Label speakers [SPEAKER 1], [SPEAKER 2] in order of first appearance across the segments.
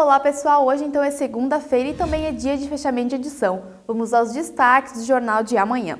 [SPEAKER 1] Olá pessoal, hoje então é segunda-feira e também é dia de fechamento de edição. Vamos aos destaques do Jornal de Amanhã.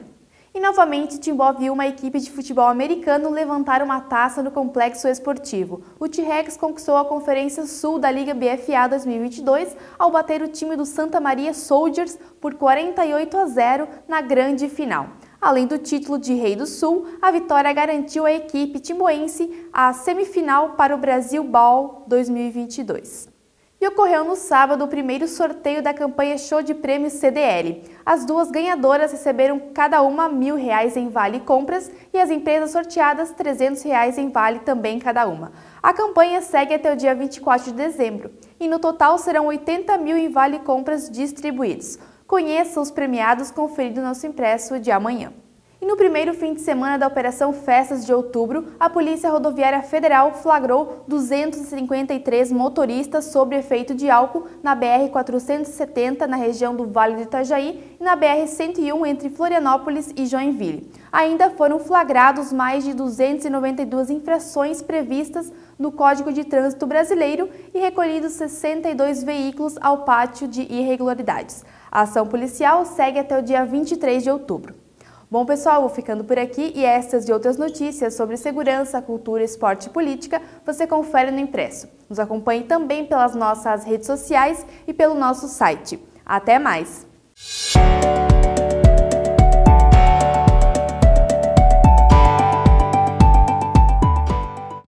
[SPEAKER 1] E novamente, Timbó viu uma equipe de futebol americano levantar uma taça no complexo esportivo. O T-Rex conquistou a Conferência Sul da Liga BFA 2022 ao bater o time do Santa Maria Soldiers por 48 a 0 na grande final. Além do título de Rei do Sul, a vitória garantiu à equipe timboense a semifinal para o Brasil Ball 2022. E ocorreu no sábado o primeiro sorteio da campanha Show de Prêmios CDL. As duas ganhadoras receberam cada uma mil reais em vale compras e as empresas sorteadas 300 reais em vale também cada uma. A campanha segue até o dia 24 de dezembro e no total serão 80 mil em vale compras distribuídos. Conheça os premiados conferido no nosso impresso de amanhã. E no primeiro fim de semana da Operação Festas de Outubro, a Polícia Rodoviária Federal flagrou 253 motoristas sob efeito de álcool na BR-470 na região do Vale do Itajaí e na BR-101 entre Florianópolis e Joinville. Ainda foram flagrados mais de 292 infrações previstas no Código de Trânsito Brasileiro e recolhidos 62 veículos ao pátio de irregularidades. A ação policial segue até o dia 23 de outubro. Bom, pessoal, vou ficando por aqui e estas e outras notícias sobre segurança, cultura, esporte e política você confere no impresso. Nos acompanhe também pelas nossas redes sociais e pelo nosso site. Até mais!